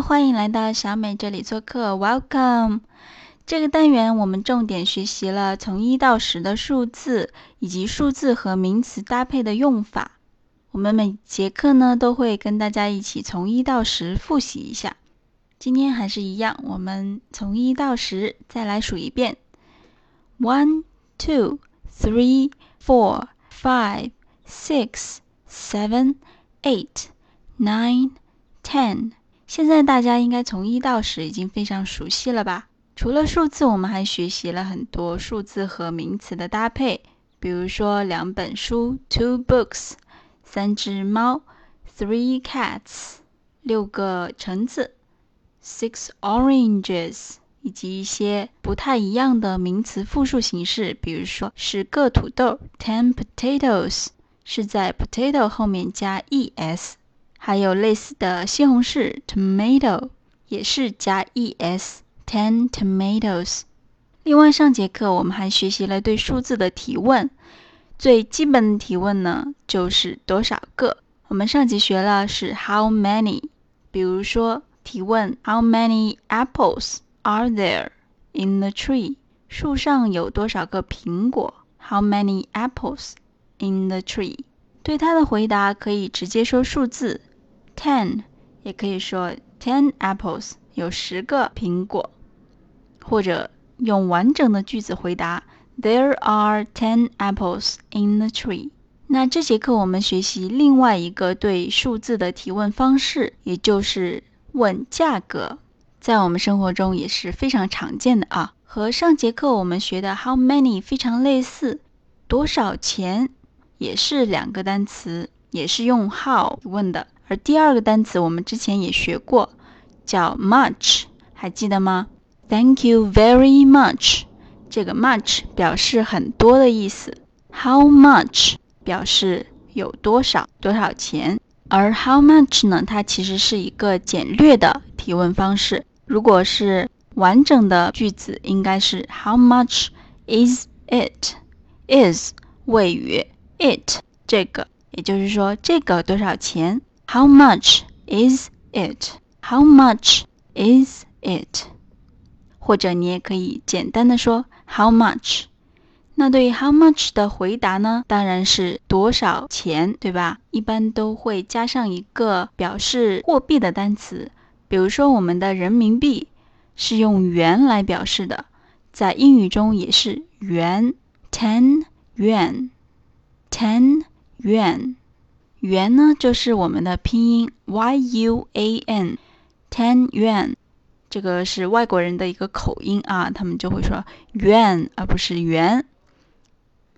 欢迎来到小美这里做客，Welcome。这个单元我们重点学习了从一到十的数字，以及数字和名词搭配的用法。我们每节课呢都会跟大家一起从一到十复习一下。今天还是一样，我们从一到十再来数一遍：one, two, three, four, five, six, seven, eight, nine, ten。现在大家应该从一到十已经非常熟悉了吧？除了数字，我们还学习了很多数字和名词的搭配，比如说两本书 （two books）、三只猫 （three cats）、六个橙子 （six oranges） 以及一些不太一样的名词复数形式，比如说十个土豆 （ten potatoes） 是在 potato 后面加 es。还有类似的西红柿 tomato 也是加 es，ten tomatoes。另外上节课我们还学习了对数字的提问，最基本的提问呢就是多少个。我们上集学了是 how many，比如说提问 how many apples are there in the tree？树上有多少个苹果？How many apples in the tree？对它的回答可以直接说数字。Ten，也可以说 ten apples，有十个苹果，或者用完整的句子回答 There are ten apples in the tree。那这节课我们学习另外一个对数字的提问方式，也就是问价格，在我们生活中也是非常常见的啊，和上节课我们学的 how many 非常类似，多少钱也是两个单词，也是用 how 问的。而第二个单词我们之前也学过，叫 much，还记得吗？Thank you very much。这个 much 表示很多的意思，How much 表示有多少，多少钱。而 How much 呢？它其实是一个简略的提问方式。如果是完整的句子，应该是 How much is it？is 谓语，it 这个，也就是说这个多少钱？How much is it? How much is it? 或者你也可以简单的说 How much? 那对于 How much 的回答呢？当然是多少钱，对吧？一般都会加上一个表示货币的单词，比如说我们的人民币是用元来表示的，在英语中也是元，ten yuan, yuan。元呢，就是我们的拼音 y u a n，ten yuan，这个是外国人的一个口音啊，他们就会说 yuan 而不是元，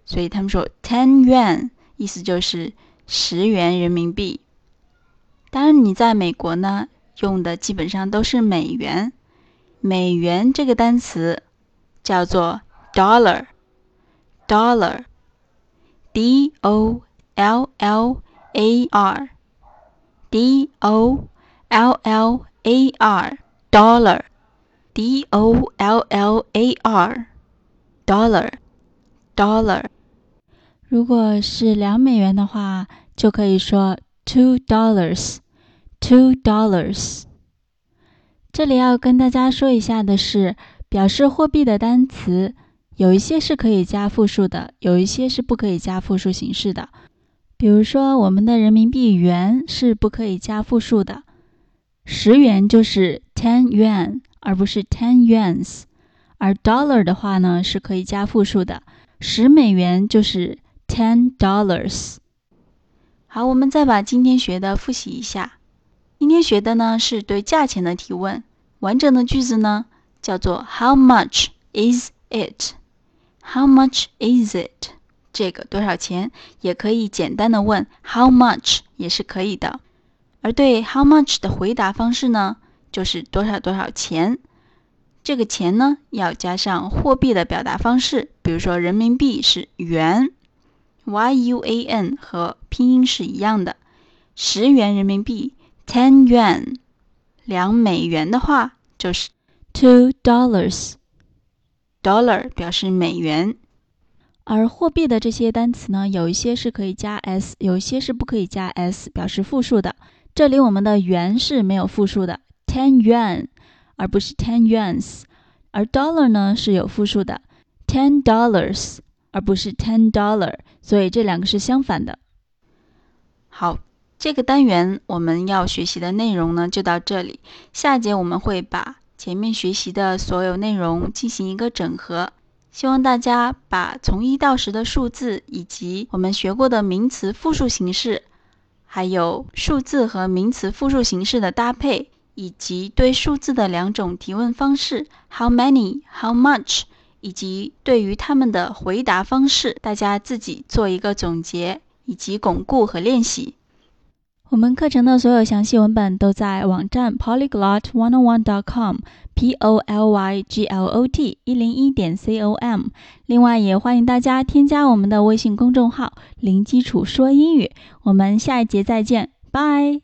所以他们说 ten yuan，意思就是十元人民币。当然，你在美国呢，用的基本上都是美元，美元这个单词叫做 dollar，dollar，d o l l。A R D O L L A R dollar D O L L A R dollar dollar 如果是两美元的话，就可以说 two dollars two dollars。这里要跟大家说一下的是，表示货币的单词有一些是可以加复数的，有一些是不可以加复数形式的。 比如说，我们的人民币元是不可以加复数的，十元就是 ten yuan，而不是 ten yuans。而 dollar 的话呢，是可以加复数的，十美元就是 ten dollars。好，我们再把今天学的复习一下。今天学的呢是对价钱的提问，完整的句子呢叫做 How much is it？How much is it？这个多少钱？也可以简单的问 How much 也是可以的。而对 How much 的回答方式呢，就是多少多少钱。这个钱呢，要加上货币的表达方式，比如说人民币是元，Y U A N 和拼音是一样的。十元人民币 ten yuan，两美元的话就是 two dollars，dollar 表示美元。而货币的这些单词呢，有一些是可以加 s，有一些是不可以加 s，表示复数的。这里我们的元是没有复数的 ten yuan，而不是 ten yuans。而 dollar 呢是有复数的，ten dollars，而不是 ten dollar，所以这两个是相反的。好，这个单元我们要学习的内容呢就到这里，下节我们会把前面学习的所有内容进行一个整合。希望大家把从一到十的数字，以及我们学过的名词复数形式，还有数字和名词复数形式的搭配，以及对数字的两种提问方式：how many、how much，以及对于他们的回答方式，大家自己做一个总结，以及巩固和练习。我们课程的所有详细文本都在网站 polyglot101.com，p o l y g l o t 一零一点 c o m。另外，也欢迎大家添加我们的微信公众号“零基础说英语”。我们下一节再见，拜。